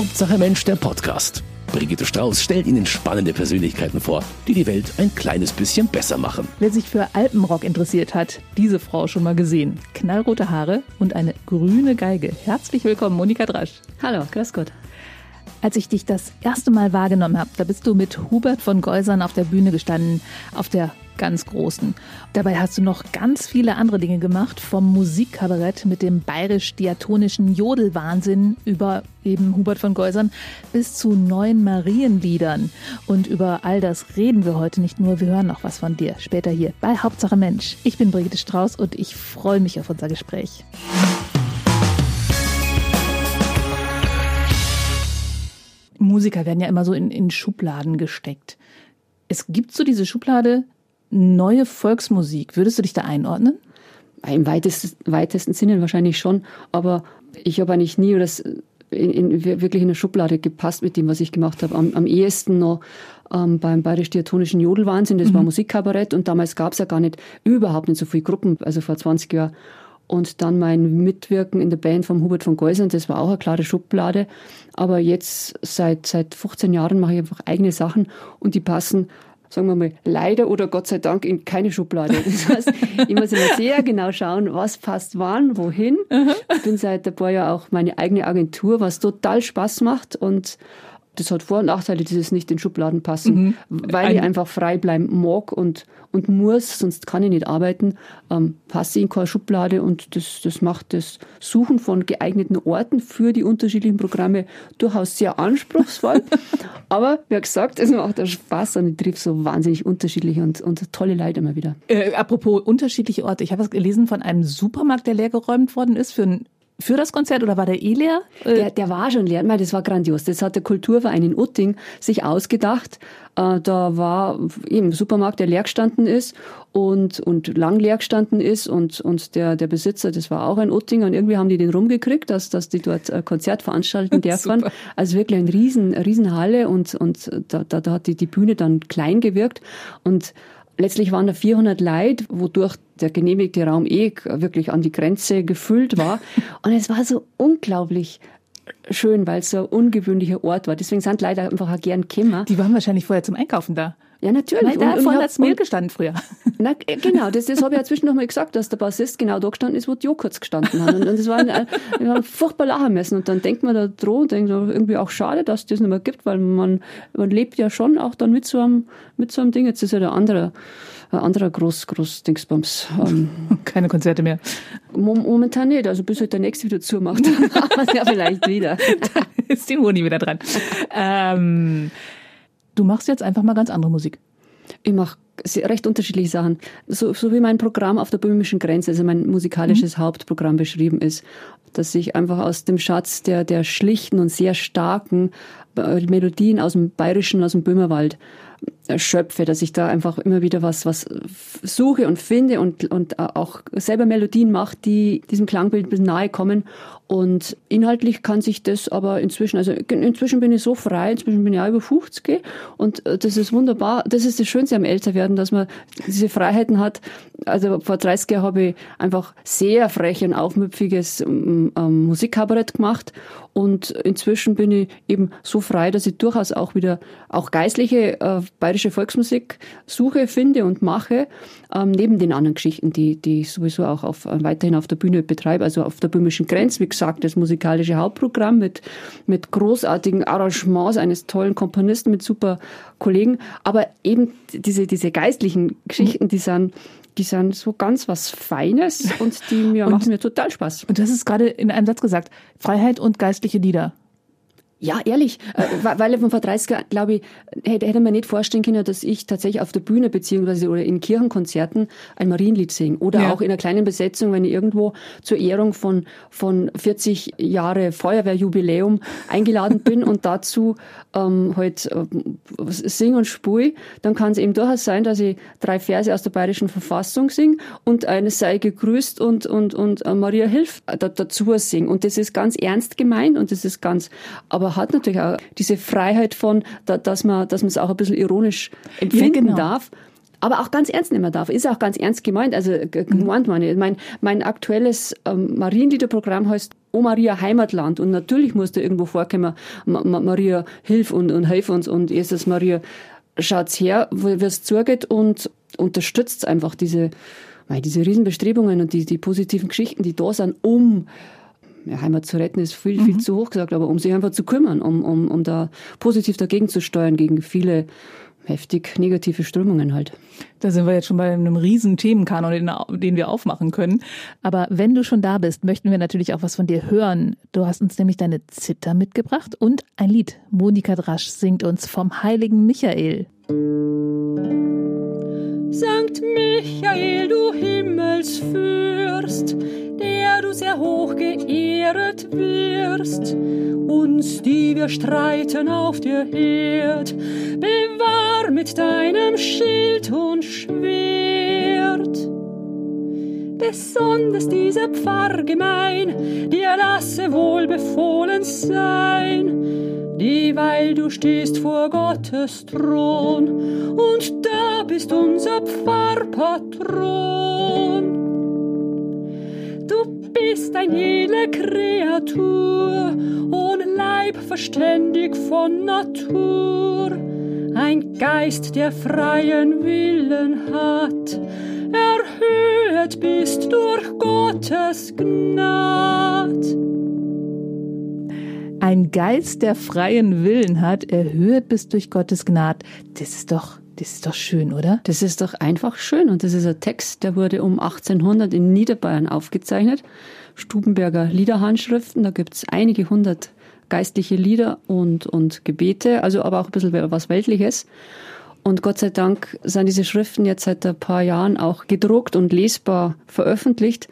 Hauptsache Mensch, der Podcast. Brigitte Strauß stellt Ihnen spannende Persönlichkeiten vor, die die Welt ein kleines bisschen besser machen. Wer sich für Alpenrock interessiert hat, diese Frau schon mal gesehen. Knallrote Haare und eine grüne Geige. Herzlich willkommen, Monika Drasch. Hallo, grüß Gott. Als ich dich das erste Mal wahrgenommen habe, da bist du mit Hubert von Geusern auf der Bühne gestanden, auf der ganz Großen. Dabei hast du noch ganz viele andere Dinge gemacht, vom Musikkabarett mit dem bayerisch-diatonischen Jodelwahnsinn über eben Hubert von Geusern bis zu neuen Marienliedern. Und über all das reden wir heute nicht nur, wir hören noch was von dir später hier bei Hauptsache Mensch. Ich bin Brigitte Strauß und ich freue mich auf unser Gespräch. Musiker werden ja immer so in, in Schubladen gesteckt. Es gibt so diese Schublade neue Volksmusik. Würdest du dich da einordnen? Im weitesten, weitesten Sinne wahrscheinlich schon, aber ich habe eigentlich nie das in, in, wirklich in eine Schublade gepasst mit dem, was ich gemacht habe. Am, am ehesten noch ähm, beim Bayerisch-Diatonischen Jodelwahnsinn, das mhm. war Musikkabarett und damals gab es ja gar nicht, überhaupt nicht so viele Gruppen, also vor 20 Jahren. Und dann mein Mitwirken in der Band von Hubert von Geusern, das war auch eine klare Schublade. Aber jetzt seit, seit 15 Jahren mache ich einfach eigene Sachen und die passen sagen wir mal, leider oder Gott sei Dank in keine Schublade. Das heißt, ich muss immer sehr genau schauen, was passt wann, wohin. Ich bin seit ein paar Jahren auch meine eigene Agentur, was total Spaß macht und das hat Vor- und Nachteile, dieses nicht in Schubladen passen, mhm. weil Ein ich einfach frei bleiben mag und, und muss, sonst kann ich nicht arbeiten, ähm, passe ich in keine Schublade und das, das macht das Suchen von geeigneten Orten für die unterschiedlichen Programme durchaus sehr anspruchsvoll. Aber wie gesagt, es macht auch Spaß und ich triff so wahnsinnig unterschiedliche und, und tolle Leute immer wieder. Äh, apropos unterschiedliche Orte, ich habe was gelesen von einem Supermarkt, der leergeräumt worden ist für ein für das Konzert oder war der eh leer? Äh, der, der war schon leer. Das war grandios. Das hat der Kulturverein in Utting sich ausgedacht. Äh, da war eben ein Supermarkt, der leer gestanden ist und, und lang leer gestanden ist und, und der, der Besitzer, das war auch ein Uttinger und irgendwie haben die den rumgekriegt, dass, dass die dort ein Konzert veranstalten dürfen. also wirklich eine riesen, riesen Halle und, und da, da, da hat die, die Bühne dann klein gewirkt und Letztlich waren da 400 Leute, wodurch der genehmigte Raum eh wirklich an die Grenze gefüllt war. Und es war so unglaublich schön, weil es so ein ungewöhnlicher Ort war. Deswegen sind Leute einfach auch gern gekommen. Die waren wahrscheinlich vorher zum Einkaufen da. Ja, natürlich. Weil da und, vorne hat Mehl gestanden früher. Na, äh, genau, das, das habe ich ja zwischen noch mal gesagt, dass der Bassist genau da gestanden ist, wo die Joghurts gestanden haben. Und, und das war ein, wir haben furchtbar lachen müssen. Und dann denkt man da droh und denkt irgendwie auch schade, dass es das nicht mehr gibt, weil man, man lebt ja schon auch dann mit so einem, mit so einem Ding. Jetzt ist ja der andere, ein anderer groß, groß Dingsbums. Ähm, Keine Konzerte mehr. Momentan nicht, also bis halt der nächste wieder zumacht. ja, vielleicht wieder. da ist die Moni wieder dran. Ähm, Du machst jetzt einfach mal ganz andere Musik. Ich mache recht unterschiedliche Sachen. So, so wie mein Programm auf der böhmischen Grenze, also mein musikalisches mhm. Hauptprogramm beschrieben ist, dass ich einfach aus dem Schatz der, der schlichten und sehr starken äh, Melodien aus dem Bayerischen, aus dem Böhmerwald schöpfe, dass ich da einfach immer wieder was, was suche und finde und, und auch selber Melodien mache, die diesem Klangbild nahe kommen. Und inhaltlich kann sich das aber inzwischen, also inzwischen bin ich so frei, inzwischen bin ich auch über 50 und äh, das ist wunderbar. Das ist das Schönste am Älterwerden, dass man diese Freiheiten hat. Also vor 30 Jahren habe ich einfach sehr frech und aufmüpfiges ähm, Musikkabarett gemacht und inzwischen bin ich eben so frei, dass ich durchaus auch wieder auch geistliche äh, bayerische Volksmusik suche, finde und mache, ähm, neben den anderen Geschichten, die, die ich sowieso auch auf, äh, weiterhin auf der Bühne betreibe, also auf der böhmischen Grenze, wie gesagt, das musikalische Hauptprogramm mit, mit großartigen Arrangements eines tollen Komponisten, mit super Kollegen, aber eben diese, diese geistlichen Geschichten, die sind die sind so ganz was Feines und die mir, und, machen mir total Spaß. Und das ist gerade in einem Satz gesagt. Freiheit und geistliche Lieder. Ja, ehrlich, äh, weil von vor 30 Jahren, glaube ich, hätte, hätte man nicht vorstellen können, dass ich tatsächlich auf der Bühne beziehungsweise oder in Kirchenkonzerten ein Marienlied singe oder ja. auch in einer kleinen Besetzung, wenn ich irgendwo zur Ehrung von, von 40 Jahre Feuerwehrjubiläum eingeladen bin und dazu ähm, halt äh, sing und spui, dann kann es eben durchaus sein, dass ich drei Verse aus der bayerischen Verfassung singe und eine sei gegrüßt und, und, und äh, Maria Hilf dazu sing. Und das ist ganz ernst gemeint und das ist ganz, aber aber hat natürlich auch diese Freiheit von, dass man, dass man es auch ein bisschen ironisch empfinden ja, genau. darf aber auch ganz ernst nehmen darf. Ist auch ganz ernst gemeint. Also gemeint meine. Mein, mein aktuelles ähm, Marienliederprogramm heißt Oh Maria, Heimatland. Und natürlich muss da irgendwo vorkommen, Maria, hilf und, und hilf uns. Und Jesus Maria, schaut's her, wie es zugeht und unterstützt einfach diese, diese Riesenbestrebungen und die, die positiven Geschichten, die da sind, um ja, Heimat zu retten ist viel, viel mhm. zu hoch gesagt, aber um sich einfach zu kümmern, um, um, um da positiv dagegen zu steuern, gegen viele heftig negative Strömungen halt. Da sind wir jetzt schon bei einem riesen Themenkanon, den, den wir aufmachen können. Aber wenn du schon da bist, möchten wir natürlich auch was von dir hören. Du hast uns nämlich deine Zither mitgebracht und ein Lied. Monika Drasch singt uns vom heiligen Michael. Sankt Michael, du Himmelsfürst, der du sehr hoch geehret wirst, uns, die wir streiten auf der Erd, bewahr mit deinem Schild und Schwert. Besonders diese Pfarrgemein, dir lasse wohl befohlen sein, dieweil du stehst vor Gottes Thron, und da bist unser Pfarrpatron bist ein edle Kreatur, ohne Leib verständig von Natur, ein Geist, der freien Willen hat, erhöht bist durch Gottes Gnad. Ein Geist, der freien Willen hat, erhöht bist durch Gottes Gnad. Das ist doch das ist doch schön, oder? Das ist doch einfach schön. Und das ist ein Text, der wurde um 1800 in Niederbayern aufgezeichnet. Stubenberger Liederhandschriften. Da gibt es einige hundert geistliche Lieder und, und Gebete, also aber auch ein bisschen was Weltliches. Und Gott sei Dank sind diese Schriften jetzt seit ein paar Jahren auch gedruckt und lesbar veröffentlicht.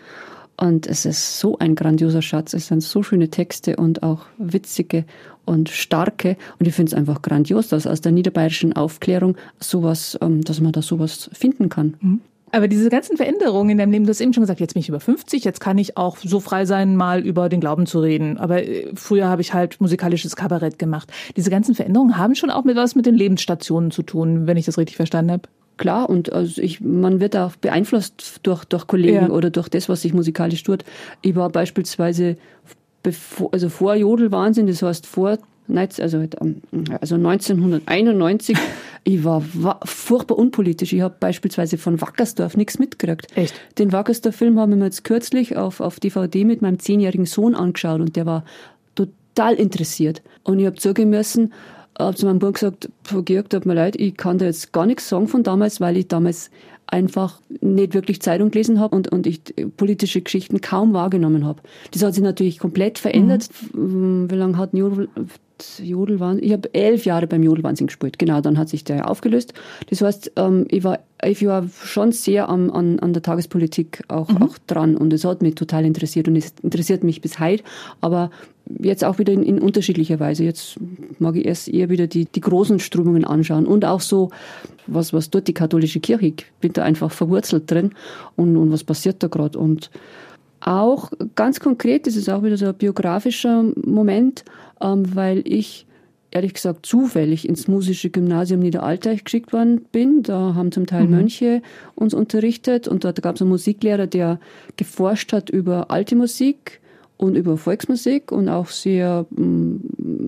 Und es ist so ein grandioser Schatz. Es sind so schöne Texte und auch witzige und starke. Und ich finde es einfach grandios, dass aus der niederbayerischen Aufklärung sowas, ähm, dass man da sowas finden kann. Mhm. Aber diese ganzen Veränderungen in deinem Leben, du hast eben schon gesagt, jetzt bin ich über 50, jetzt kann ich auch so frei sein, mal über den Glauben zu reden. Aber äh, früher habe ich halt musikalisches Kabarett gemacht. Diese ganzen Veränderungen haben schon auch mit was mit den Lebensstationen zu tun, wenn ich das richtig verstanden habe. Klar, und also ich, man wird auch beeinflusst durch, durch Kollegen ja. oder durch das, was sich musikalisch tut. Ich war beispielsweise bevor, also vor Jodelwahnsinn, das heißt vor also, also 1991, ich war, furchtbar unpolitisch. Ich habe beispielsweise von Wackersdorf nichts mitgekriegt. Echt? Den Wackersdorf-Film haben wir jetzt kürzlich auf, auf DVD mit meinem zehnjährigen Sohn angeschaut und der war total interessiert. Und ich habe zugeben müssen, habe zu meinem Bruder gesagt, Georg, tut mir leid, ich kann da jetzt gar nichts sagen von damals, weil ich damals einfach nicht wirklich Zeitung gelesen habe und, und ich politische Geschichten kaum wahrgenommen habe. Das hat sich natürlich komplett verändert. Mhm. Wie lange hat Jodel, Jodelwahnsinn? Ich habe elf Jahre beim Jodelwahnsinn gespielt. Genau, dann hat sich der aufgelöst. Das heißt, ähm, ich war, ich war schon sehr am, an, an der Tagespolitik auch, mhm. auch dran und es hat mich total interessiert und es interessiert mich bis heute. Aber jetzt auch wieder in, in unterschiedlicher Weise. Jetzt mag ich erst eher wieder die, die großen Strömungen anschauen und auch so, was, was dort die katholische Kirche, ich bin da einfach verwurzelt drin und, und was passiert da gerade. Und auch ganz konkret, das ist auch wieder so ein biografischer Moment, ähm, weil ich ehrlich gesagt zufällig ins musische Gymnasium Niederalteich geschickt worden bin. Da haben zum Teil mhm. Mönche uns unterrichtet und dort gab es einen Musiklehrer, der geforscht hat über alte Musik und über Volksmusik und auch sehr ähm,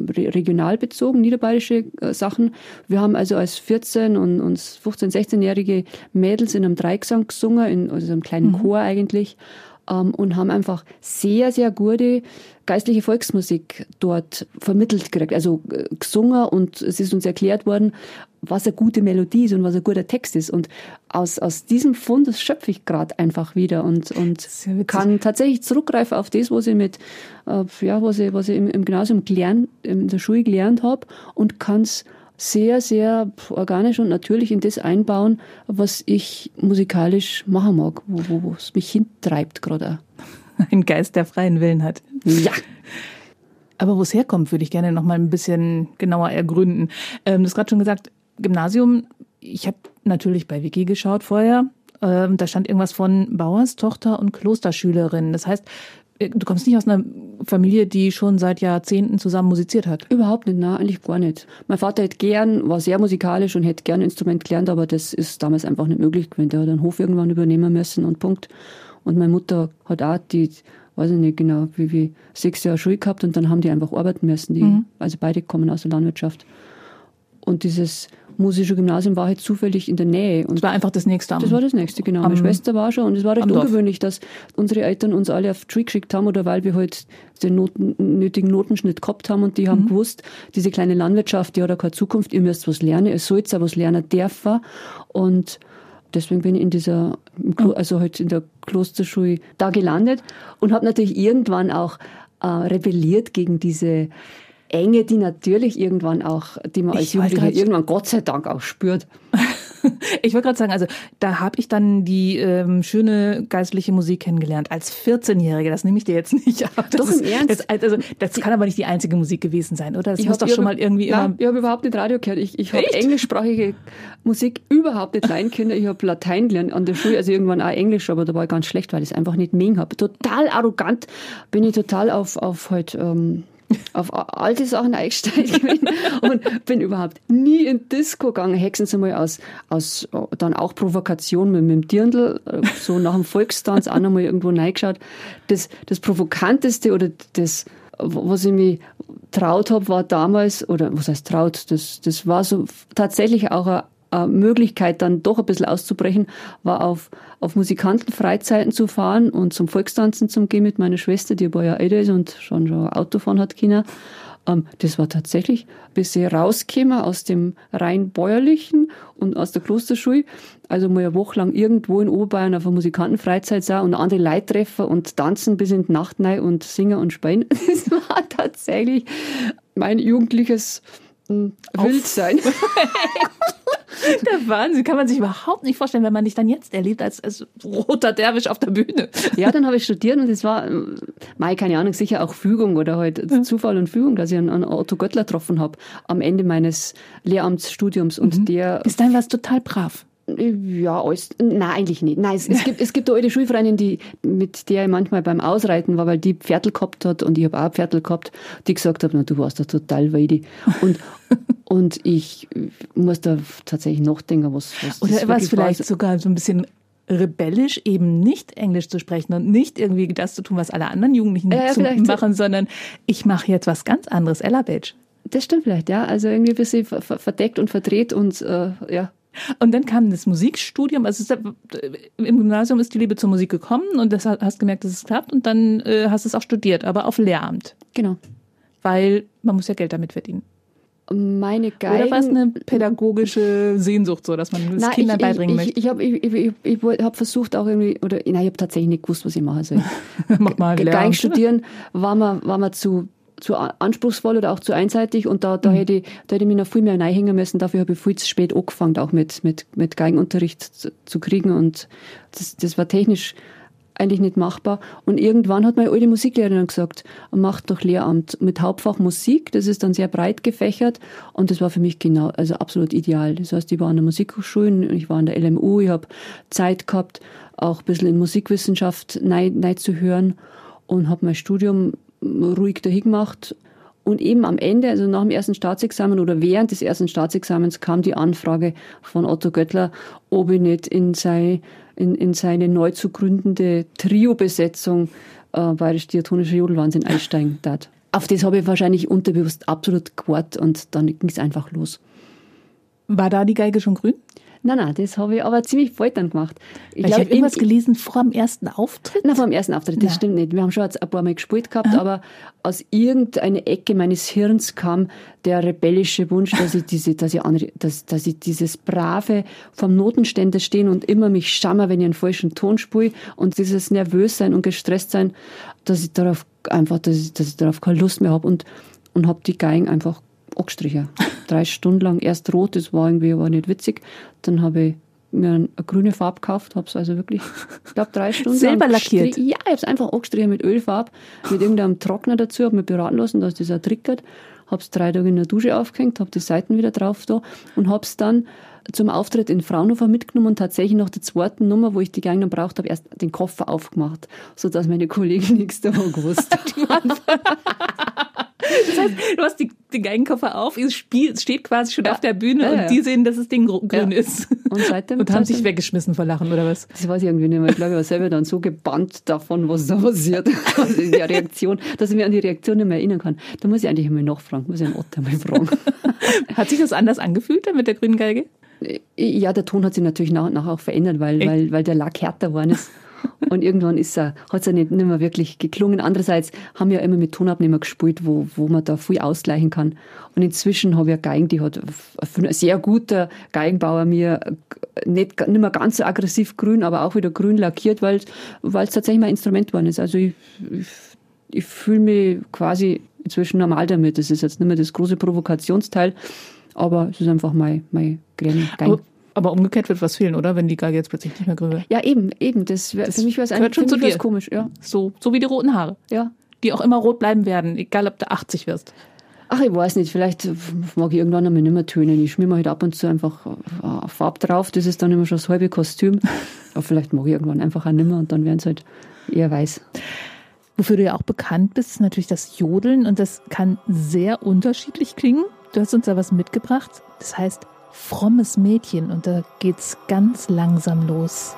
regional bezogen, niederbayerische äh, Sachen. Wir haben also als 14 und, und 15-, 16-jährige Mädels in einem Dreigesang gesungen, in also einem kleinen mhm. Chor eigentlich, und haben einfach sehr, sehr gute geistliche Volksmusik dort vermittelt gekriegt, also äh, gesungen und es ist uns erklärt worden, was eine gute Melodie ist und was ein guter Text ist. Und aus, aus diesem Fundus schöpfe ich gerade einfach wieder und, und kann tatsächlich zurückgreifen auf das, was ich mit, äh, ja, was ich, was ich im, im Gymnasium gelernt, in der Schule gelernt habe und kann es sehr, sehr organisch und natürlich in das einbauen, was ich musikalisch machen mag, wo, es mich hintreibt gerade. Ein Geist, der freien Willen hat. Ja. Aber wo es herkommt, würde ich gerne noch mal ein bisschen genauer ergründen. Ähm, du hast gerade schon gesagt, Gymnasium. Ich habe natürlich bei Wiki geschaut vorher. Ähm, da stand irgendwas von Bauers Tochter und Klosterschülerin. Das heißt, du kommst nicht aus einer Familie, die schon seit Jahrzehnten zusammen musiziert hat? Überhaupt nicht, nein, eigentlich gar nicht. Mein Vater hätte gern, war sehr musikalisch und hätte gern ein Instrument gelernt, aber das ist damals einfach nicht möglich gewesen. Der hat einen Hof irgendwann übernehmen müssen und Punkt. Und meine Mutter hat auch die weiß ich nicht genau, wie wir sechs Jahre Schule gehabt und dann haben die einfach arbeiten müssen. Die, mhm. Also beide kommen aus der Landwirtschaft. Und dieses musische Gymnasium war halt zufällig in der Nähe. Und das war einfach das nächste. Das war das nächste, genau. Meine Schwester war schon und es war recht ungewöhnlich, dass unsere Eltern uns alle auf Tree geschickt haben oder weil wir halt den Noten, nötigen Notenschnitt gehabt haben und die haben mhm. gewusst, diese kleine Landwirtschaft, die hat auch keine Zukunft, ihr müsst was lernen, ihr sollt auch was lernen dürfen und deswegen bin ich in dieser, also halt in der Klosterschule da gelandet und habe natürlich irgendwann auch äh, rebelliert gegen diese Enge, die natürlich irgendwann auch, die man als Jugendlicher irgendwann Gott sei Dank auch spürt. ich wollte gerade sagen, also da habe ich dann die ähm, schöne geistliche Musik kennengelernt als 14-Jährige. Das nehme ich dir jetzt nicht ab. Das Doch im ist, Ernst. Das, also das kann aber nicht die einzige Musik gewesen sein, oder? Das ich muss doch schon mal irgendwie nein, immer. Ich habe überhaupt nicht Radio gehört. Ich, ich habe englischsprachige Musik überhaupt nicht rein können. Ich habe Latein gelernt an der Schule, also irgendwann auch Englisch, aber da war ich ganz schlecht, weil ich es einfach nicht mengen habe. Total arrogant bin ich total auf auf halt ähm, auf alte Sachen eingestiegen und bin überhaupt nie in Disco gegangen. Hexen Sie mal aus, aus dann auch Provokation mit, mit dem Dirndl, so nach dem Volkstanz auch nochmal irgendwo reingeschaut. Das, das Provokanteste oder das, was ich mich traut habe, war damals, oder was heißt traut, das, das war so tatsächlich auch ein äh, Möglichkeit, dann doch ein bisschen auszubrechen, war auf, auf Musikantenfreizeiten zu fahren und zum Volkstanzen zu gehen mit meiner Schwester, die ein paar Jahre älter ist und schon, schon Autofahren hat China. Ähm, das war tatsächlich, bis sie rauskäme aus dem rein bäuerlichen und aus der Klosterschule, also mal eine Woche lang irgendwo in Oberbayern auf einer Musikantenfreizeit sah und andere Leute treffen und tanzen bis in die Nacht rein und singen und spielen. Das war tatsächlich mein jugendliches hm, Wildsein. Der Wahnsinn, kann man sich überhaupt nicht vorstellen, wenn man dich dann jetzt erlebt als, als roter Derwisch auf der Bühne. Ja, dann habe ich studiert und es war, mal keine Ahnung, sicher auch Fügung oder halt Zufall und Fügung, dass ich einen, Otto Göttler getroffen habe am Ende meines Lehramtsstudiums und mhm. der. Bis dahin war es total brav. Ja, alles. Nein, eigentlich nicht. Nein, es, es gibt, es gibt eine alte Schulfreundin, die, mit der ich manchmal beim Ausreiten war, weil die Pferdl gehabt hat und ich habe auch Pferdl gehabt, die gesagt hat, na, du warst da total weidi. Und, und ich muss da tatsächlich nachdenken, was, was Oder war es vielleicht sogar so ein bisschen rebellisch, eben nicht Englisch zu sprechen und nicht irgendwie das zu tun, was alle anderen Jugendlichen ja, machen, sondern ich mache jetzt was ganz anderes. Ella Page. Das stimmt vielleicht, ja. Also irgendwie ein bisschen verdeckt und verdreht und äh, ja, und dann kam das Musikstudium. Also im Gymnasium ist die Liebe zur Musik gekommen und das hast gemerkt, dass es klappt und dann äh, hast du es auch studiert, aber auf Lehramt. Genau. Weil man muss ja Geld damit verdienen. Meine Geigen. Oder war es eine pädagogische Sehnsucht, so, dass man das Nein, Kindern ich, beibringen ich, möchte? Ich, habe ich, ich, ich, ich hab versucht auch irgendwie, oder nein, ich habe tatsächlich nicht gewusst, was ich mache. Also, Mach mal Geigen studieren war mir, war mir zu zu anspruchsvoll oder auch zu einseitig und da, da, mhm. hätte, ich, da hätte ich mich noch viel mehr reinhängen müssen. Dafür habe ich viel zu spät angefangen, auch mit, mit, mit Geigenunterricht zu, zu kriegen und das, das war technisch eigentlich nicht machbar. Und irgendwann hat meine alte Musiklehrerin gesagt, macht doch Lehramt mit Hauptfach Musik. Das ist dann sehr breit gefächert und das war für mich genau, also absolut ideal. Das heißt, ich war an der Musikhochschule, ich war an der LMU, ich habe Zeit gehabt, auch ein bisschen in Musikwissenschaft neu, neu zu hören und habe mein Studium ruhig dahin gemacht. Und eben am Ende, also nach dem ersten Staatsexamen oder während des ersten Staatsexamens kam die Anfrage von Otto Göttler, ob ich nicht in, sei, in, in seine neu zu gründende Trio-Besetzung äh, Bayerisch-Diatonischer Jodelwahnsinn einsteigen darf. Auf das habe ich wahrscheinlich unterbewusst absolut gewartet und dann ging es einfach los. War da die Geige schon grün? Nein, nein, das habe ich aber ziemlich bald dann gemacht. Ich, ich habe irgendwas gelesen vor dem ersten Auftritt. Nein, vor dem ersten Auftritt, das ja. stimmt nicht. Wir haben schon ein paar Mal gespielt gehabt, Aha. aber aus irgendeiner Ecke meines Hirns kam der rebellische Wunsch, dass ich diese, dass ich, andere, dass, dass ich dieses brave vom Notenständer stehen und immer mich schammer, wenn ich einen falschen Ton spiele und dieses nervös sein und gestresst sein, dass ich darauf einfach, dass ich, dass ich darauf keine Lust mehr habe und, und habe die Geigen einfach angestrichen. Drei Stunden lang erst rot, das war irgendwie aber nicht witzig. Dann habe ich mir eine grüne Farbe gekauft, habe es also wirklich, ich glaube, drei Stunden Selber lang lackiert? Ja, ich habe es einfach angestrichen mit Ölfarbe, mit irgendeinem Trockner dazu, habe mich beraten lassen, dass das auch triggert. Habe es drei Tage in der Dusche aufgehängt, habe die Seiten wieder drauf da und habe es dann zum Auftritt in Fraunhofer mitgenommen und tatsächlich nach der zweiten Nummer, wo ich die Gang braucht habe, erst den Koffer aufgemacht, sodass meine Kollegen nichts davon gewusst haben. Das heißt, du hast die, den Geigenkoffer auf, es, steht quasi schon ja. auf der Bühne ja, und die sehen, dass das Ding grün ist. Und, seitdem, und haben seitdem, sich weggeschmissen vor Lachen, oder was? Das weiß ich irgendwie nicht mehr. Ich glaube, ich war selber dann so gebannt davon, was da passiert. Also der Reaktion, dass ich mich an die Reaktion nicht mehr erinnern kann. Da muss ich eigentlich einmal nachfragen, muss ich einen Otter mal fragen. Hat sich das anders angefühlt dann mit der grünen Geige? Ja, der Ton hat sich natürlich nach und nach auch verändert, weil, weil, weil der Lack härter geworden ist. Und irgendwann ist er, hat es ja nicht, nicht mehr wirklich geklungen. Andererseits haben wir ja immer mit Tonabnehmer gespielt, wo, wo man da viel ausgleichen kann. Und inzwischen habe ich eine Geigen, die hat ein sehr guter Geigenbauer mir nicht, nicht mehr ganz so aggressiv grün, aber auch wieder grün lackiert, weil es tatsächlich mein Instrument geworden ist. Also ich, ich, ich fühle mich quasi inzwischen normal damit. Das ist jetzt nicht mehr das große Provokationsteil, aber es ist einfach mein, mein Geigen. Aber, umgekehrt wird was fehlen, oder? Wenn die Geige jetzt plötzlich nicht mehr grün wird. Ja, eben, eben. Das, wär, Das für mich wäre es gehört schon zu dir. komisch, ja. So, so wie die roten Haare, ja. die auch immer rot bleiben werden, egal ob du 80 wirst. Ach, ich weiß nicht, vielleicht mag ich irgendwann einmal nicht mehr tönen. Ich schmier mir halt ab und zu einfach äh, Farbe drauf, das ist dann immer schon das halbe Kostüm. Aber vielleicht mag ich irgendwann einfach auch nicht mehr und dann werden es halt eher weiß. Wofür du ja auch bekannt bist, ist natürlich das Jodeln und das kann sehr unterschiedlich klingen. Du hast uns da was mitgebracht. Das heißt frommes Mädchen und da geht's ganz langsam los.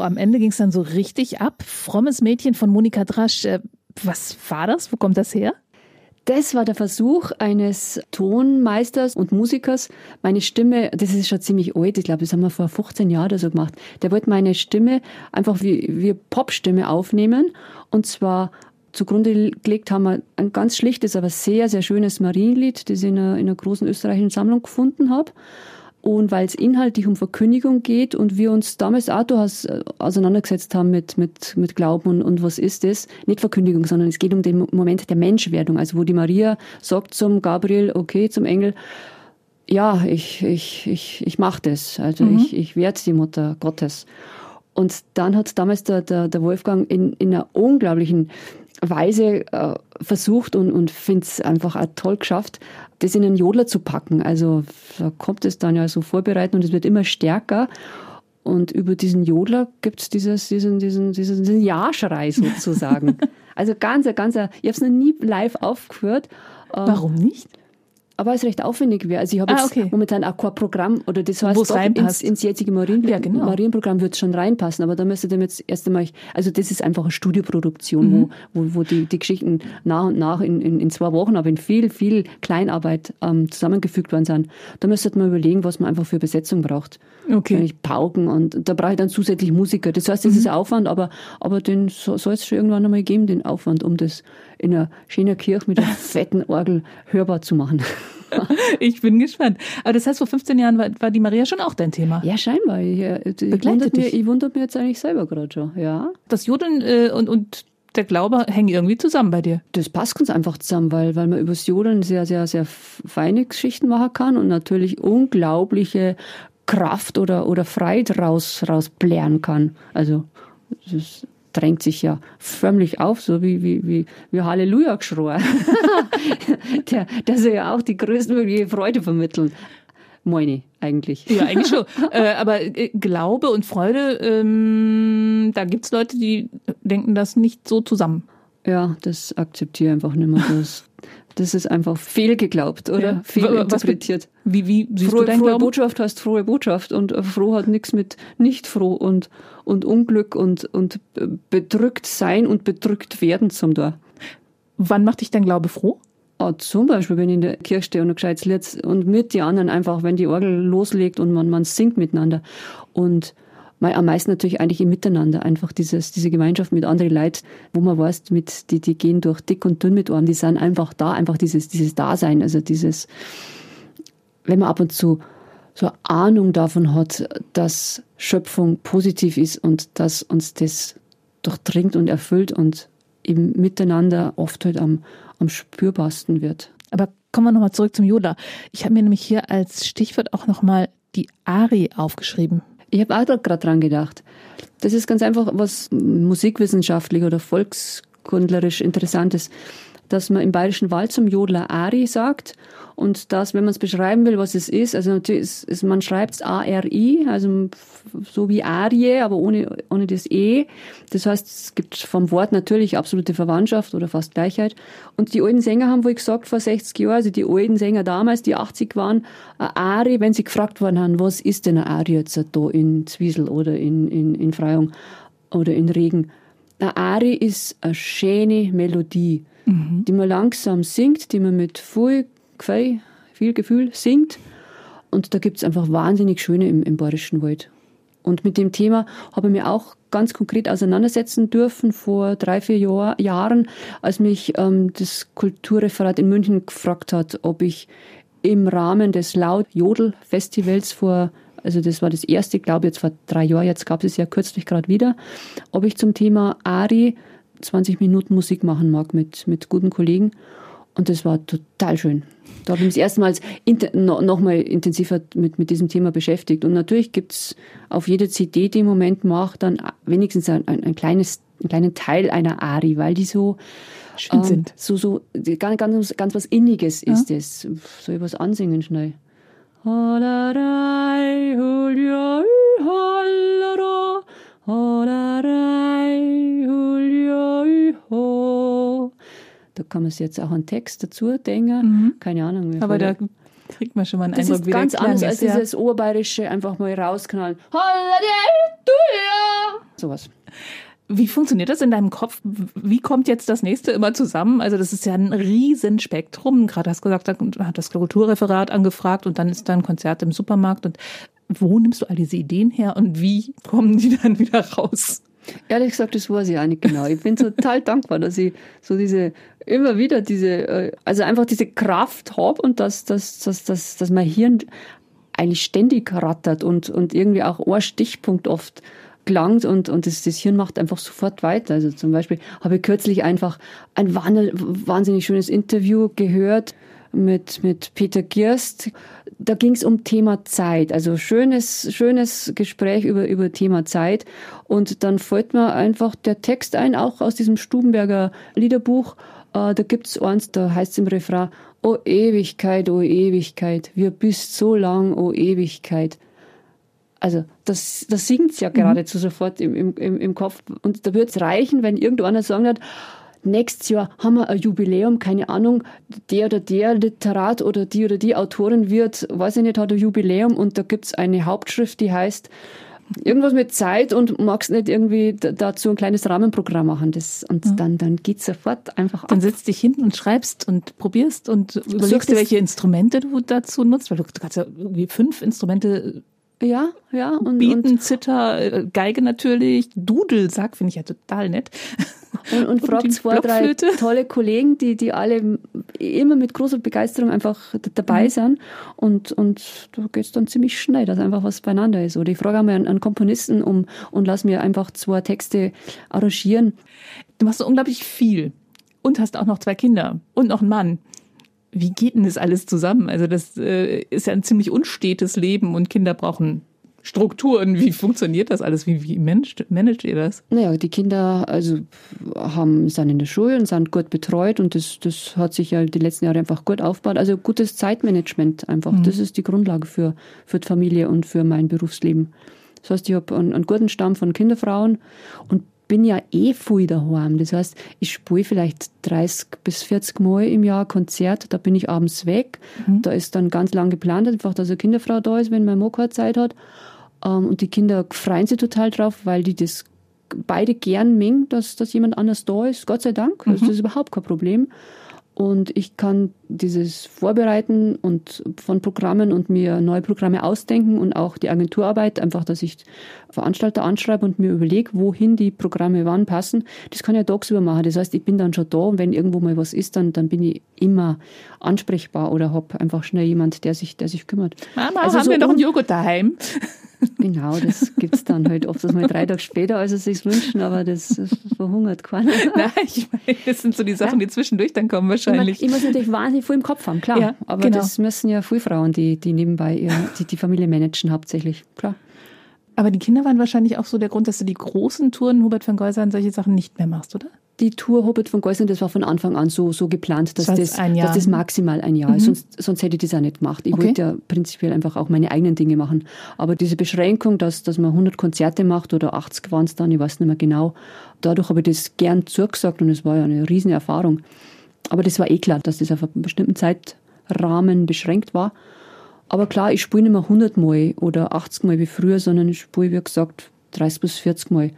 Am Ende ging es dann so richtig ab. Frommes Mädchen von Monika Drasch. Äh, was war das? Wo kommt das her? Das war der Versuch eines Tonmeisters und Musikers, meine Stimme, das ist schon ziemlich alt, ich glaube, das haben wir vor 15 Jahren oder so gemacht. Der wollte meine Stimme einfach wie, wie Popstimme aufnehmen und zwar zugrunde gelegt haben wir ein ganz schlichtes, aber sehr, sehr schönes Marienlied, das ich in einer, in einer großen österreichischen Sammlung gefunden habe. Und weil es inhaltlich um Verkündigung geht und wir uns damals auch durchaus äh, auseinandergesetzt haben mit, mit, mit Glauben und, und was ist das? Nicht Verkündigung, sondern es geht um den Moment der Menschwerdung. Also wo die Maria sagt zum Gabriel, okay, zum Engel, ja, ich, ich, ich, ich mache das. Also mhm. ich, ich werde die Mutter Gottes. Und dann hat damals der, der, der Wolfgang in, in einer unglaublichen Weise äh, versucht und, und finde es einfach auch toll geschafft, das in einen Jodler zu packen. Also da kommt es dann ja so vorbereiten und es wird immer stärker. Und über diesen Jodler gibt es dieses, diesen, diesen, diesen, diesen Ja-Schrei sozusagen. also ganz, ganz, ich habe es noch nie live aufgeführt. Warum nicht? Aber es recht aufwendig wäre. Also ich habe ah, jetzt okay. momentan ein Programm oder das heißt ins, ins jetzige Marien ja, genau. Marienprogramm wird es schon reinpassen, aber da müsste dem jetzt erst einmal, also das ist einfach eine Studioproduktion, mhm. wo, wo, wo die, die Geschichten nach und nach in, in, in zwei Wochen, aber in viel, viel Kleinarbeit ähm, zusammengefügt worden sind. Da müsste man überlegen, was man einfach für Besetzung braucht. Okay. Ich Pauken und da brauche ich dann zusätzlich Musiker. Das heißt, das mhm. ist Aufwand, aber, aber den soll es schon irgendwann einmal geben, den Aufwand, um das in einer schönen Kirche mit einer fetten Orgel hörbar zu machen. ich bin gespannt. Aber das heißt, vor 15 Jahren war, war die Maria schon auch dein Thema? Ja, scheinbar. Ich, äh, ich, wundert mir, ich wundert mir jetzt eigentlich selber gerade schon. Ja. Das Jodeln äh, und, und der Glaube hängen irgendwie zusammen bei dir. Das passt ganz einfach zusammen, weil, weil man übers Jodeln sehr, sehr, sehr feine Geschichten machen kann und natürlich unglaubliche Kraft oder, oder Freiheit raus, rausblären kann. Also, das ist drängt sich ja förmlich auf, so wie, wie, wie, wie Halleluja geschrien. der, der soll ja auch die größtmögliche Freude vermitteln. Moini, eigentlich. Ja, eigentlich schon. äh, aber äh, Glaube und Freude, ähm, da gibt's Leute, die denken das nicht so zusammen. Ja, das akzeptiere ich einfach nicht mehr. Das, das ist einfach fehlgeglaubt oder ja. fehlinterpretiert. Wie, wie siehst frohe, du dein frohe Glauben? Botschaft heißt frohe Botschaft und äh, froh hat nichts mit nicht froh und, und Unglück und, und bedrückt sein und bedrückt werden zum da. Wann macht dich dein Glaube froh? Oh, zum Beispiel, wenn ich in der Kirche stehe und ein gescheites Lied und mit die anderen einfach, wenn die Orgel loslegt und man, man singt miteinander. Und am meisten natürlich eigentlich im Miteinander, einfach dieses, diese Gemeinschaft mit anderen Leuten, wo man weiß, mit, die, die gehen durch dick und dünn mit einem, die sind einfach da, einfach dieses, dieses Dasein, also dieses, wenn man ab und zu so Ahnung davon hat, dass Schöpfung positiv ist und dass uns das durchdringt und erfüllt und im Miteinander oft halt am, am spürbarsten wird. Aber kommen wir nochmal zurück zum Yoda. Ich habe mir nämlich hier als Stichwort auch nochmal die Ari aufgeschrieben. Ich habe auch gerade dran gedacht. Das ist ganz einfach was musikwissenschaftlich oder volkskundlerisch Interessantes, dass man im Bayerischen Wald zum Jodler Ari sagt und das, wenn man es beschreiben will, was es ist, also natürlich ist, ist man schreibt es A-R-I, also so wie Arie, aber ohne, ohne das E. Das heißt, es gibt vom Wort natürlich absolute Verwandtschaft oder fast Gleichheit. Und die alten Sänger haben wohl gesagt, vor 60 Jahren, also die alten Sänger damals, die 80 waren, ein Ari, wenn sie gefragt worden haben, was ist denn ein Ari jetzt da in Zwiesel oder in, in, in Freyung oder in Regen? Ein Ari ist eine schöne Melodie, mhm. die man langsam singt, die man mit viel Gefühl, viel Gefühl singt. Und da gibt es einfach wahnsinnig schöne im, im Bayerischen Wald. Und mit dem Thema habe ich mir auch ganz konkret auseinandersetzen dürfen vor drei, vier Jahr, Jahren, als mich ähm, das Kulturreferat in München gefragt hat, ob ich im Rahmen des Laut-Jodel-Festivals vor, also das war das erste, ich glaube jetzt vor drei Jahren, jetzt gab es ja kürzlich gerade wieder, ob ich zum Thema Ari 20 Minuten Musik machen mag mit, mit guten Kollegen. Und das war total schön. Da habe ich mich das erste Mal noch mal intensiver mit, mit diesem Thema beschäftigt. Und natürlich gibt es auf jeder CD, die im Moment macht, dann wenigstens ein, ein, kleines, einen kleinen Teil einer Ari, weil die so schön ähm, sind. So, so, ganz, ganz, ganz was Inniges ja. ist es. Ich was ansingen schnell? Da kann man sich jetzt auch einen Text dazu denken. Mhm. Keine Ahnung. Aber da kriegt man schon mal einen das Eindruck, ist ganz anders als ja. dieses Oberbayerische einfach mal rausknallen. Sowas. Wie funktioniert das in deinem Kopf? Wie kommt jetzt das nächste immer zusammen? Also das ist ja ein Riesenspektrum. Gerade hast du gesagt, da hat das Kulturreferat angefragt und dann ist da ein Konzert im Supermarkt. Und wo nimmst du all diese Ideen her und wie kommen die dann wieder raus? Ehrlich gesagt, das weiß ich auch nicht genau. Ich bin total dankbar, dass ich so diese, immer wieder diese, äh, also einfach diese Kraft habe und dass, dass, dass, dass, dass mein Hirn eigentlich ständig rattert und, und irgendwie auch ein Stichpunkt oft gelangt und, und das, das Hirn macht einfach sofort weiter. Also zum Beispiel habe ich kürzlich einfach ein wahnsinnig schönes Interview gehört mit, mit Peter Girst. Da ging es um Thema Zeit. Also schönes, schönes Gespräch über, über Thema Zeit. Und dann fällt mir einfach der Text ein, auch aus diesem Stubenberger Liederbuch. Äh, da gibt's eins, da heißt es im Refrain, O Ewigkeit, o Ewigkeit, wir bist so lang, o Ewigkeit. Also das, das singt ja mhm. geradezu sofort im, im, im Kopf. Und da wird es reichen, wenn irgendeiner sagen hat, nächstes Jahr haben wir ein Jubiläum, keine Ahnung, der oder der Literat oder die oder die Autorin wird, weiß ich nicht, hat ein Jubiläum und da gibt's eine Hauptschrift, die heißt irgendwas mit Zeit und magst nicht irgendwie dazu ein kleines Rahmenprogramm machen. Das, und ja. dann, dann geht's sofort einfach ab. Dann setzt dich hin und schreibst und probierst und überlegst dir, welche Instrumente du dazu nutzt, weil du kannst ja irgendwie fünf Instrumente ja, ja. Und, Bieten, und Zither, äh, Geige natürlich, Dudelsack finde ich ja total nett. Und, und fragt zwei, drei tolle Kollegen, die, die alle immer mit großer Begeisterung einfach dabei mhm. sind. Und, und da geht's dann ziemlich schnell, dass einfach was beieinander ist. Oder ich frage einmal einen, einen Komponisten um und lass mir einfach zwei Texte arrangieren. Du machst so unglaublich viel. Und hast auch noch zwei Kinder und noch einen Mann wie geht denn das alles zusammen? Also das äh, ist ja ein ziemlich unstetes Leben und Kinder brauchen Strukturen. Wie funktioniert das alles? Wie, wie managt, managt ihr das? Naja, die Kinder also haben, sind in der Schule und sind gut betreut und das, das hat sich ja die letzten Jahre einfach gut aufgebaut. Also gutes Zeitmanagement einfach. Mhm. Das ist die Grundlage für, für die Familie und für mein Berufsleben. Das heißt, ich habe einen, einen guten Stamm von Kinderfrauen und bin ja eh viel daheim. Das heißt, ich spiele vielleicht 30 bis 40 Mal im Jahr Konzert, da bin ich abends weg. Mhm. Da ist dann ganz lang geplant, einfach, dass eine Kinderfrau da ist, wenn mein Mo keine Zeit hat. Ähm, und die Kinder freuen sich total drauf, weil die das beide gern mengen, dass, dass jemand anders da ist. Gott sei Dank. Also mhm. das ist überhaupt kein Problem. Und ich kann dieses Vorbereiten und von Programmen und mir neue Programme ausdenken und auch die Agenturarbeit, einfach, dass ich Veranstalter anschreibe und mir überlege, wohin die Programme wann passen. Das kann ich ja tagsüber machen. Das heißt, ich bin dann schon da und wenn irgendwo mal was ist, dann, dann bin ich immer ansprechbar oder habe einfach schnell jemand, der sich, der sich kümmert. Mama, also haben so wir noch einen Joghurt daheim? Genau, das gibt's dann halt oft mal drei Tage später, als sie sich wünschen, aber das, verhungert keiner. Nein, ich meine, das sind so die Sachen, die zwischendurch dann kommen wahrscheinlich. Ich muss natürlich wahnsinnig viel im Kopf haben, klar. Ja, aber genau. das müssen ja viele Frauen, die, die nebenbei ihr, die, die Familie managen hauptsächlich, klar. Aber die Kinder waren wahrscheinlich auch so der Grund, dass du die großen Touren Hubert von Geusern solche Sachen nicht mehr machst, oder? die Tour Hobbit von Geusern, das war von Anfang an so, so geplant, dass das, das, dass das maximal ein Jahr ist. Mhm. Sonst, sonst hätte ich das auch nicht gemacht. Ich okay. wollte ja prinzipiell einfach auch meine eigenen Dinge machen. Aber diese Beschränkung, dass, dass man 100 Konzerte macht oder 80 waren es dann, ich weiß nicht mehr genau, dadurch habe ich das gern zugesagt und es war ja eine riesen Erfahrung. Aber das war eh klar, dass das auf einen bestimmten Zeitrahmen beschränkt war. Aber klar, ich spiele nicht mehr 100 Mal oder 80 Mal wie früher, sondern ich spiele, wie gesagt, 30 bis 40 Mal.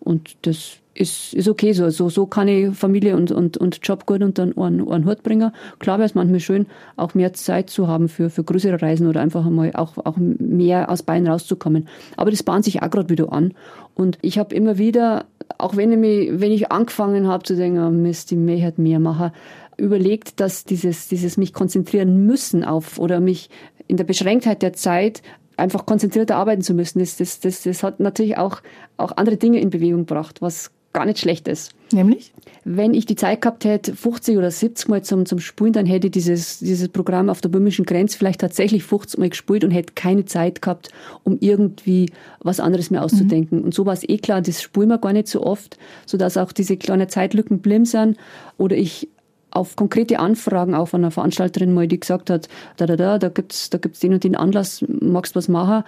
Und das ist, ist okay so. so. So kann ich Familie und, und, und Job gut unter einen, einen Hut bringen. Klar wäre es manchmal schön, auch mehr Zeit zu haben für, für größere Reisen oder einfach einmal auch, auch mehr aus Bayern rauszukommen. Aber das bahnt sich auch gerade wieder an. Und ich habe immer wieder, auch wenn ich, mich, wenn ich angefangen habe zu denken, oh Mist, ich möchte mehr machen, überlegt, dass dieses, dieses mich konzentrieren müssen auf oder mich in der Beschränktheit der Zeit einfach konzentrierter arbeiten zu müssen, das, das, das, das hat natürlich auch, auch andere Dinge in Bewegung gebracht, was gar nicht schlecht ist. Nämlich? Wenn ich die Zeit gehabt hätte, 50 oder 70 Mal zum, zum Spulen, dann hätte ich dieses, dieses Programm auf der böhmischen Grenze vielleicht tatsächlich 50 Mal gespult und hätte keine Zeit gehabt, um irgendwie was anderes mehr auszudenken. Mhm. Und so war es eh klar, das spulen wir gar nicht so oft, sodass auch diese kleinen Zeitlücken blieben sind. Oder ich auf konkrete Anfragen auch von einer Veranstalterin mal, die gesagt hat, da, da, da, da gibt's, da gibt's den und den Anlass, magst was machen?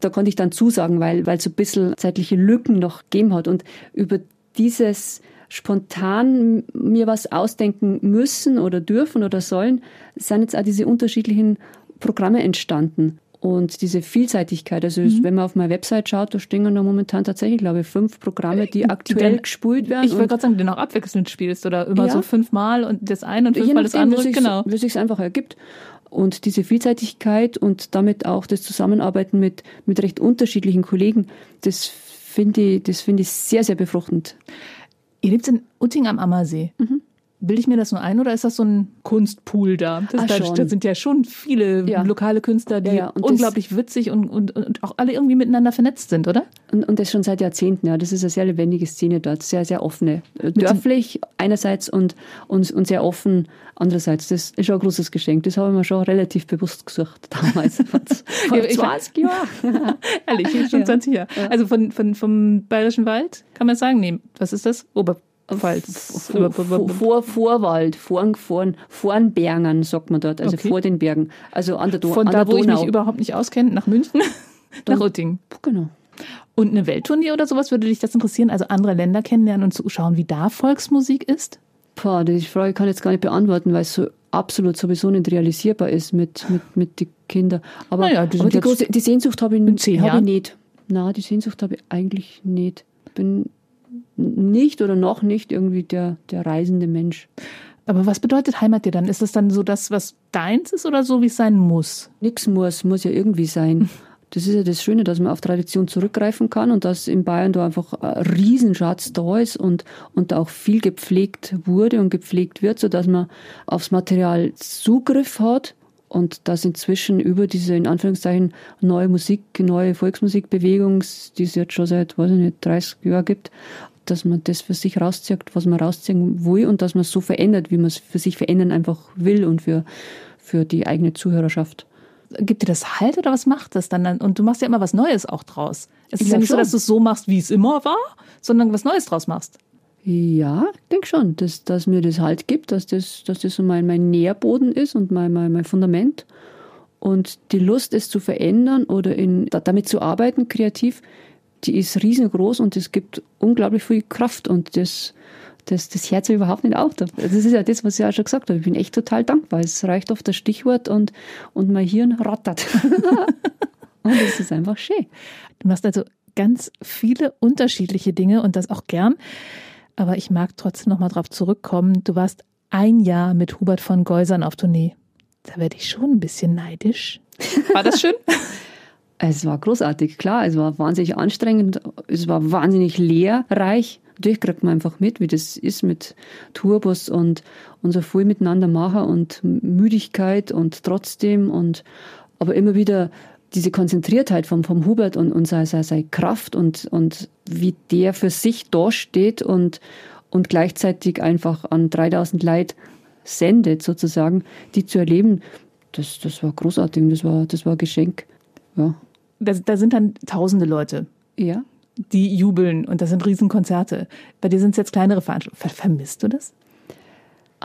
Da konnte ich dann zusagen, weil, weil so ein bisschen zeitliche Lücken noch gegeben hat. Und über dieses spontan mir was ausdenken müssen oder dürfen oder sollen, sind jetzt auch diese unterschiedlichen Programme entstanden. Und diese Vielseitigkeit, also mhm. wenn man auf meine Website schaut, da stehen da momentan tatsächlich, glaube ich, fünf Programme, die aktuell die gespielt werden. Ich wollte gerade sagen, die noch abwechselnd spielst oder immer ja. so fünfmal und das eine und fünfmal das andere. Genau. Wie es sich einfach ergibt. Und diese Vielseitigkeit und damit auch das Zusammenarbeiten mit, mit recht unterschiedlichen Kollegen, das finde ich, das finde ich sehr, sehr befruchtend. Ihr lebt in Utting am Ammersee. Mhm. Bilde ich mir das nur ein oder ist das so ein Kunstpool da? Das, da, da, sind ja schon viele ja. lokale Künstler, die ja, ja. unglaublich witzig und, und, und auch alle irgendwie miteinander vernetzt sind, oder? Und, und das schon seit Jahrzehnten, ja. Das ist eine sehr lebendige Szene dort, sehr, sehr offene. Dörflich einerseits und, und, und sehr offen andererseits. Das ist schon ein großes Geschenk. Das habe ich mir schon relativ bewusst gesucht damals. Vor ja, 20 Jahren. Ehrlich, schon 20 Jahre. Also von, von, vom Bayerischen Wald kann man sagen, nee, was ist das? Ober Pfalz. Vor, Vorwald, vor, vor, vor den Bergen, sagt man dort, also okay. vor den Bergen. Also an der, Do Von an da, der wo ich mich überhaupt nicht auskenne, nach München, nach Rüttingen. Genau. Und eine Welttournee oder sowas würde dich das interessieren? Also andere Länder kennenlernen und zuschauen, wie da Volksmusik ist? Boah, die Frage kann ich jetzt gar nicht beantworten, weil es so absolut sowieso nicht realisierbar ist mit, mit, mit den Kindern. Aber, naja, die, aber die, große, die Sehnsucht habe ich, hab ich nicht. Na, die Sehnsucht habe ich eigentlich nicht. Bin nicht oder noch nicht irgendwie der, der reisende Mensch. Aber was bedeutet Heimat dir dann? Ist das dann so das, was deins ist oder so, wie es sein muss? Nix muss, muss ja irgendwie sein. Das ist ja das Schöne, dass man auf Tradition zurückgreifen kann und dass in Bayern da einfach ein Riesenschatz da ist und, und auch viel gepflegt wurde und gepflegt wird, sodass man aufs Material Zugriff hat und dass inzwischen über diese, in Anführungszeichen, neue Musik, neue Volksmusikbewegung, die es jetzt schon seit, weiß ich nicht, 30 Jahren gibt, dass man das für sich rauszieht, was man rausziehen will und dass man es so verändert, wie man es für sich verändern einfach will und für, für die eigene Zuhörerschaft. Gibt dir das Halt oder was macht das dann? Und du machst ja immer was Neues auch draus. Es ist ja nicht schon. so, dass du es so machst, wie es immer war, sondern was Neues draus machst. Ja, ich denke schon, dass, dass mir das Halt gibt, dass das, dass das so mein, mein Nährboden ist und mein, mein, mein Fundament. Und die Lust, es zu verändern oder in, damit zu arbeiten, kreativ, die ist riesengroß und es gibt unglaublich viel Kraft und das, das, das Herz überhaupt nicht auf. Das ist ja das, was ich auch schon gesagt habe. Ich bin echt total dankbar. Es reicht oft das Stichwort und, und mein Hirn rattert. und es ist einfach schön. Du machst also ganz viele unterschiedliche Dinge und das auch gern. Aber ich mag trotzdem nochmal drauf zurückkommen. Du warst ein Jahr mit Hubert von Geusern auf Tournee. Da werde ich schon ein bisschen neidisch. War das schön? Es war großartig, klar. Es war wahnsinnig anstrengend. Es war wahnsinnig lehrreich. Natürlich kriegt man einfach mit, wie das ist mit Tourbus und, und so miteinander machen und Müdigkeit und trotzdem und, aber immer wieder diese Konzentriertheit vom, vom Hubert und, und seine, seine, seine Kraft und, und wie der für sich dasteht und, und gleichzeitig einfach an 3000 Leid sendet sozusagen, die zu erleben, das, das war großartig, das war, das war Geschenk. Ja da, da sind dann tausende Leute. Ja. Die jubeln und das sind Riesenkonzerte. Bei dir sind es jetzt kleinere Veranstaltungen. Ver vermisst du das?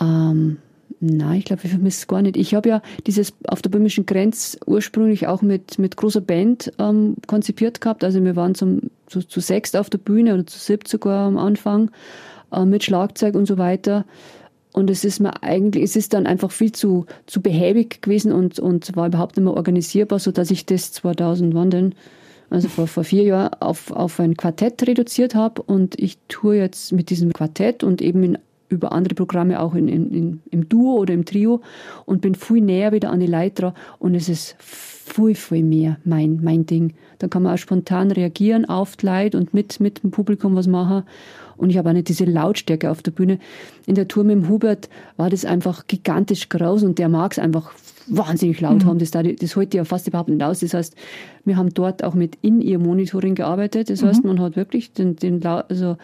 Ähm, nein, ich glaube, ich vermisse es gar nicht. Ich habe ja dieses auf der böhmischen Grenz ursprünglich auch mit, mit großer Band ähm, konzipiert gehabt. Also wir waren zum, zu, zu sechst auf der Bühne oder zu siebt sogar am Anfang äh, mit Schlagzeug und so weiter. Und es ist mir eigentlich, es ist dann einfach viel zu, zu behäbig gewesen und, und war überhaupt nicht mehr organisierbar, so dass ich das 2000, wann denn? Also vor, vor vier Jahren auf, auf ein Quartett reduziert habe und ich tue jetzt mit diesem Quartett und eben in, über andere Programme auch in, in, in, im Duo oder im Trio und bin viel näher wieder an die Leiter und es ist viel, viel mehr mein, mein Ding. Dann kann man auch spontan reagieren auf die Leute und mit, mit dem Publikum was machen und ich habe auch nicht diese Lautstärke auf der Bühne. In der Tour mit dem Hubert war das einfach gigantisch groß und der mag es einfach wahnsinnig laut mhm. haben. Das, das hält ja fast überhaupt nicht aus. Das heißt, wir haben dort auch mit In-Ear-Monitoring gearbeitet. Das heißt, mhm. man hat wirklich den, den also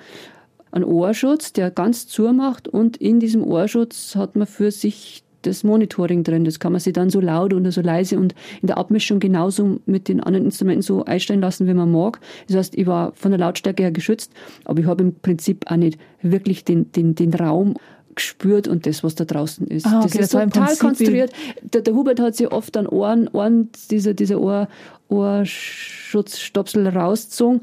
einen Ohrschutz, der ganz zumacht und in diesem Ohrschutz hat man für sich das Monitoring drin. Das kann man sich dann so laut oder so leise und in der Abmischung genauso mit den anderen Instrumenten so einstellen lassen, wie man mag. Das heißt, ich war von der Lautstärke her geschützt, aber ich habe im Prinzip auch nicht wirklich den, den, den Raum gespürt und das, was da draußen ist. Ah, okay, das, das ist total konstruiert. Der, der, Hubert hat sich oft an Ohren, Ohren diese, diese Ohr, Ohrschutzstopsel rausgezogen,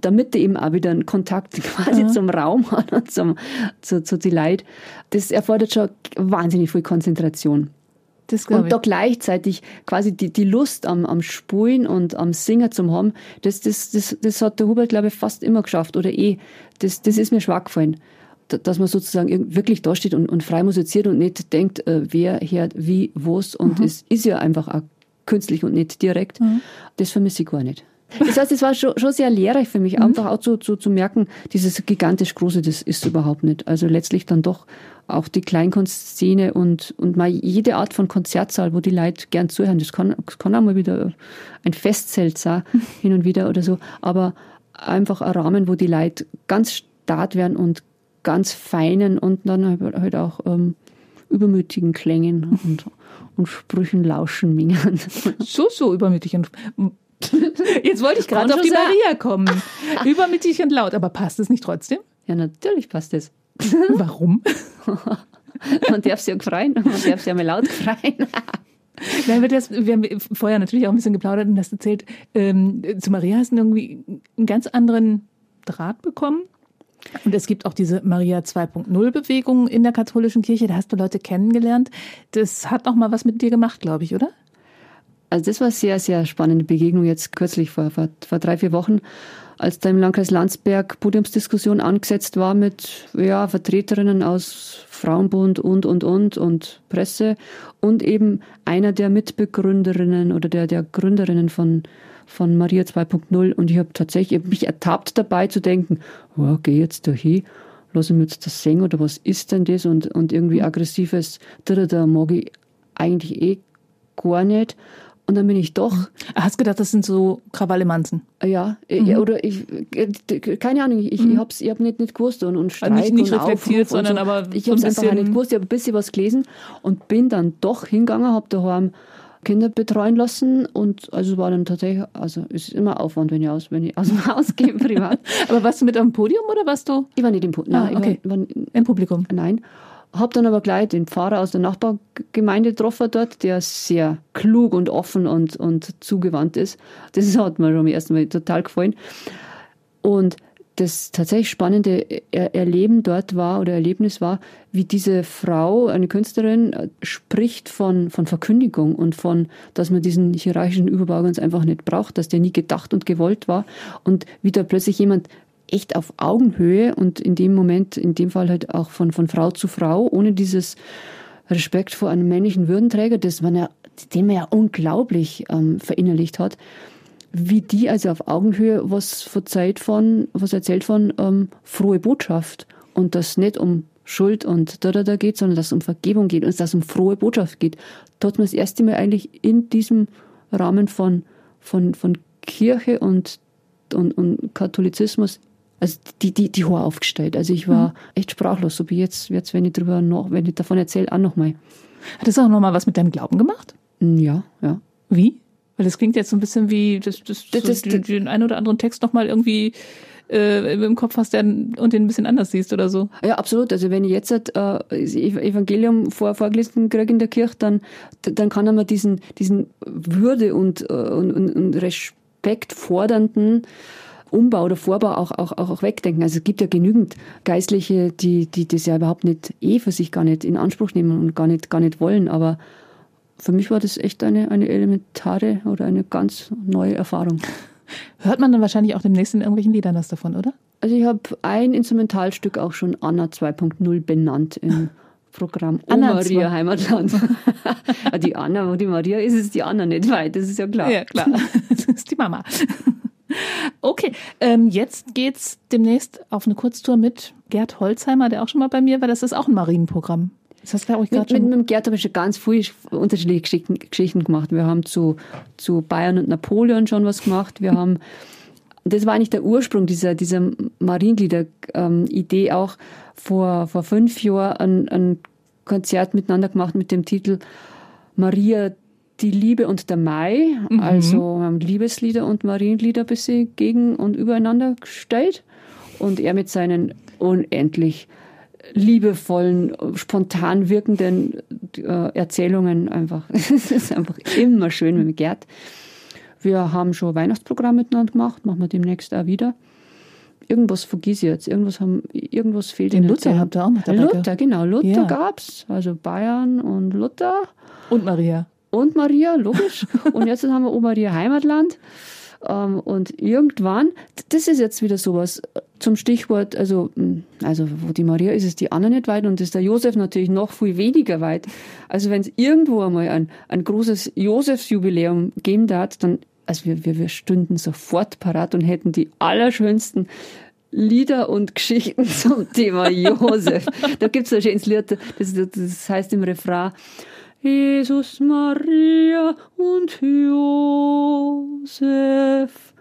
damit er eben auch wieder einen Kontakt quasi mhm. zum Raum hat und zum, zu, zu die Leid. Das erfordert schon wahnsinnig viel Konzentration. Und da gleichzeitig quasi die, die Lust am, am Spulen und am Singen zum haben, das, das, das, das hat der Hubert, glaube ich, fast immer geschafft. Oder eh, das, das ist mir schwach gefallen. Da- Dass man sozusagen wirklich dasteht und, und frei musiziert und nicht denkt, äh, wer hört wie, was. Und es ist ja einfach auch künstlich und nicht direkt. Das vermisse ich gar nicht. Das heißt, es war schon, schon sehr lehrreich für mich, einfach auch zu, zu, zu merken, dieses gigantisch Große, das ist überhaupt nicht. Also letztlich dann doch auch die Kleinkunstszene und, und mal jede Art von Konzertsaal, wo die Leute gern zuhören. Das kann, das kann auch mal wieder ein Festzelt sein, hin und wieder oder so. Aber einfach ein Rahmen, wo die Leute ganz stark werden und ganz feinen und dann halt- halt auch ähm, übermütigen Klängen und, und Sprüchen lauschen mingen. So, so übermütig und. Jetzt wollte ich gerade auf die. Maria kommen. übermütig und laut, aber passt es nicht trotzdem? Ja, natürlich passt das. Warum? Man darf sie ja freien, man darf sie ja mal laut freien. Nein, wir, das, wir haben vorher natürlich auch ein bisschen geplaudert und hast erzählt, ähm, zu Maria hast du irgendwie einen ganz anderen Draht bekommen. Und es gibt auch diese Maria 2.0 Bewegung in der katholischen Kirche. Da hast du Leute kennengelernt. Das hat noch mal was mit dir gemacht, glaube ich, oder? Also das war sehr, sehr spannende Begegnung jetzt kürzlich vor, vor, vor drei, vier Wochen, als da im Landkreis Landsberg Podiumsdiskussion angesetzt war mit ja, Vertreterinnen aus Frauenbund und, und, und und Presse und eben einer der Mitbegründerinnen oder der, der Gründerinnen von, von Maria 2.0 und ich habe tatsächlich ich hab mich ertappt dabei zu denken, oh, geh jetzt da hin, lass ich mir jetzt das singen oder was ist denn das und, und irgendwie aggressives, da, da mag ich eigentlich eh gar nicht. Und dann bin ich doch, Ah, Hast gedacht, das sind so Krawallemanzen. ja, äh, oder ich, äh, keine Ahnung, ich, ich hab's, ich hab nicht, nicht gewusst und, und Streik Mhm. Also nicht- nicht und reflektiert, sondern so. aber ich so ein hab's einfach nicht gewusst, ich habe ein bisschen was gelesen und bin dann doch hingegangen, habe daheim Kinder betreuen lassen und also war dann tatsächlich, also es ist immer Aufwand, wenn ich aus, wenn ich aus dem Haus gehe privat. Aber warst du mit am Podium oder warst du Ich war nicht im Put, Ah, nein, okay. ich war, war, im Publikum? Nein. Hab dann aber gleich den Pfarrer aus der Nachbargemeinde getroffen dort, der sehr klug und offen und, und zugewandt ist. Das hat mir schon am ersten Mal total gefallen. Und das tatsächlich spannende Er- Erleben dort war oder Erlebnis war, wie diese Frau, eine Künstlerin, spricht von, von Verkündigung und von, dass man diesen hierarchischen Überbau ganz einfach nicht braucht, dass der nie gedacht und gewollt war und wie da plötzlich jemand echt auf Augenhöhe und in dem Moment, in dem Fall halt auch von, von Frau zu Frau, ohne dieses Respekt vor einem männlichen Würdenträger, das man ja, den man ja unglaublich ähm, verinnerlicht hat, wie die also auf Augenhöhe was verzeiht von, was erzählt von ähm, frohe Botschaft und das nicht um Schuld und da da da geht, sondern dass es um Vergebung geht und dass es um frohe Botschaft geht. Da hat man das erste Mal eigentlich in diesem Rahmen von, von, von Kirche und, und, und Katholizismus also die, die, die hoch aufgestellt. Also ich war echt sprachlos, so wie jetzt, jetzt wenn ich drüber noch, wenn ich davon erzähle, auch nochmal. Hat das auch noch mal was mit deinem Glauben gemacht? Ja, ja. Wie? Weil das klingt jetzt so ein bisschen wie, das, das, Das- so das- den, den einen oder anderen Text noch mal irgendwie äh, im Kopf hast der, und den ein bisschen anders siehst oder so. Ja, absolut. Also wenn ich jetzt äh, das Evangelium vor, vorgelesen kriege in der Kirche, dann, dann kann man diesen, diesen Würde und, äh, und, und, und Respekt fordernden Umbau oder Vorbau auch, auch, auch, auch wegdenken. Also es gibt ja genügend Geistliche, die, die das ja überhaupt nicht eh für sich gar nicht in Anspruch nehmen und gar nicht, gar nicht wollen. Aber für mich war das echt eine, eine elementare oder eine ganz neue Erfahrung. Hört man dann wahrscheinlich auch demnächst in irgendwelchen Liedern was davon, oder? Also ich habe ein Instrumentalstück auch schon Anna 2.0 benannt im Programm Anna Maria Heimatland. die Anna, wo die Maria ist, ist die Anna nicht weit, das ist ja klar. Ja, klar. Das ist die Mama. Okay, ähm, jetzt geht's demnächst auf eine Kurztour mit Gerd Holzheimer, der auch schon mal bei mir war. Das ist auch ein Marienprogramm. Das hast du, Mit, gerade mit, schon. mit dem Gerd habe ich schon ganz viele unterschiedliche Geschichten, Geschichten gemacht. Wir haben zu, zu Bayern und Napoleon schon was gemacht. Wir haben, das war eigentlich der Ursprung dieser, dieser Marienlieder-Idee auch vor, vor fünf Jahren ein, ein Konzert miteinander gemacht mit dem Titel Maria, die Liebe und der Mai. Also wir haben Liebeslieder und Marienlieder ein bisschen gegen und übereinander gestellt. Und er mit seinen unendlich liebevollen, spontan wirkenden äh, Erzählungen einfach. Es ist einfach immer schön mit dem Gerd. Wir haben schon Weihnachtsprogramm miteinander gemacht, machen wir demnächst auch wieder. irgendwas vergiss ich jetzt. Irgendwas, haben, irgendwas fehlt Den in Luther Erzählung. habt ihr auch noch dabei. Luther, genau. Luther Ja. gab's. Also Bayern und Luther. Und Maria. Und Maria, logisch. und jetzt haben wir O Maria Heimatland. Ähm, und irgendwann, das ist jetzt wieder sowas äh, zum Stichwort, also, mh, also wo die Maria ist, ist die Anna nicht weit und ist der Josef natürlich noch viel weniger weit. Also wenn es irgendwo einmal ein, ein großes Josefsjubiläum geben darf, dann, also wir, wir, wir stünden sofort parat und hätten die allerschönsten Lieder und Geschichten zum Thema Josef. da gibt's ein schönes Lied, das, das heißt im Refrain, Jesus, Maria und Josef.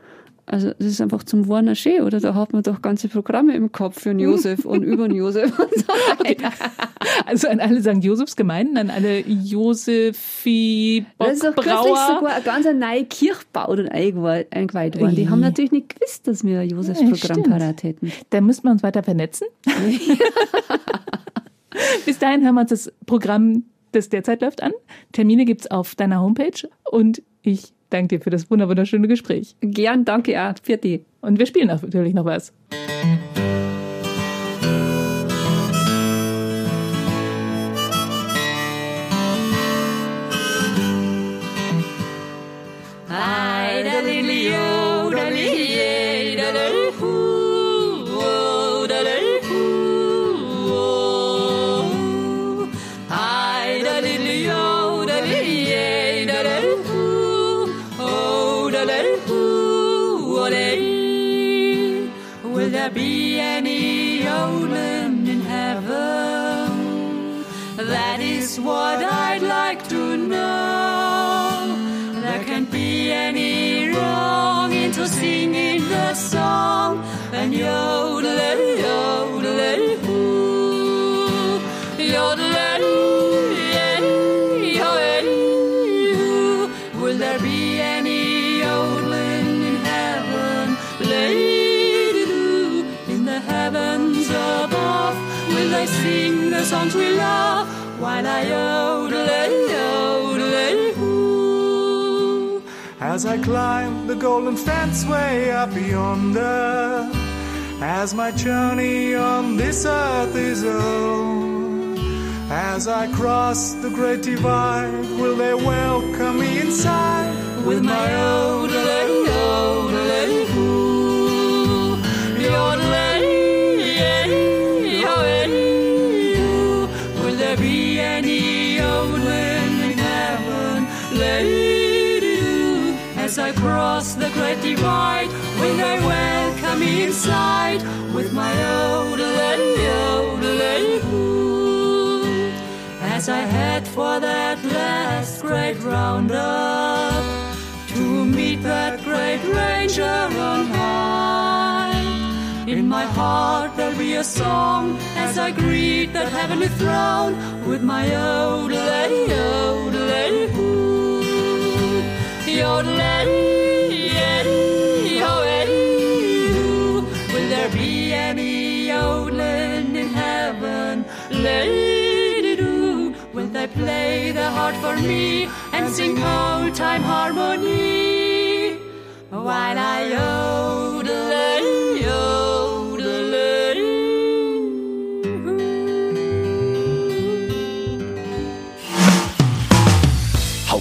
Also das ist einfach zum Warner schön, oder? Da hat man doch ganze Programme im Kopf für den Josef und über den Josef und so. Also an alle St. Josefs Gemeinden, an alle Josefi Da ist doch kürzlich sogar eine ganz neue Kirche gebaut und eingeweiht worden. Die haben natürlich nicht gewusst, dass wir ein Ja, Josefsprogramm stimmt. parat hätten. Da müssten wir uns weiter vernetzen. Bis dahin hören wir uns das Programm, das derzeit läuft, an. Termine gibt's auf deiner Homepage und ich danke dir für das wunder- wunderschöne Gespräch. Gern, danke auch. Für die. Und wir spielen auch natürlich noch was. What I'd like to know. There can't be any wrong into singing the song and yodeling, yodeling, ooh, yodeling. Will there be any yodeling in heaven? Lady-doo, in the heavens above, will they sing the songs we love I yodel, yodel. As I climb the golden fence way up yonder, as my journey on this earth is over, as I cross the great divide, will they welcome me inside with my yodel, As I cross the great divide, will they welcome me inside with my yodel, yodel, ooh, as I head for that last great roundup to meet that great ranger on high. In my heart there'll be a song as I greet that heavenly throne with my yodel, yodel, ooh, yodel, yodel, ooh. Will there be any yodeling in heaven? Lady-doo, will they play the heart for me and sing old time harmony while I yodel,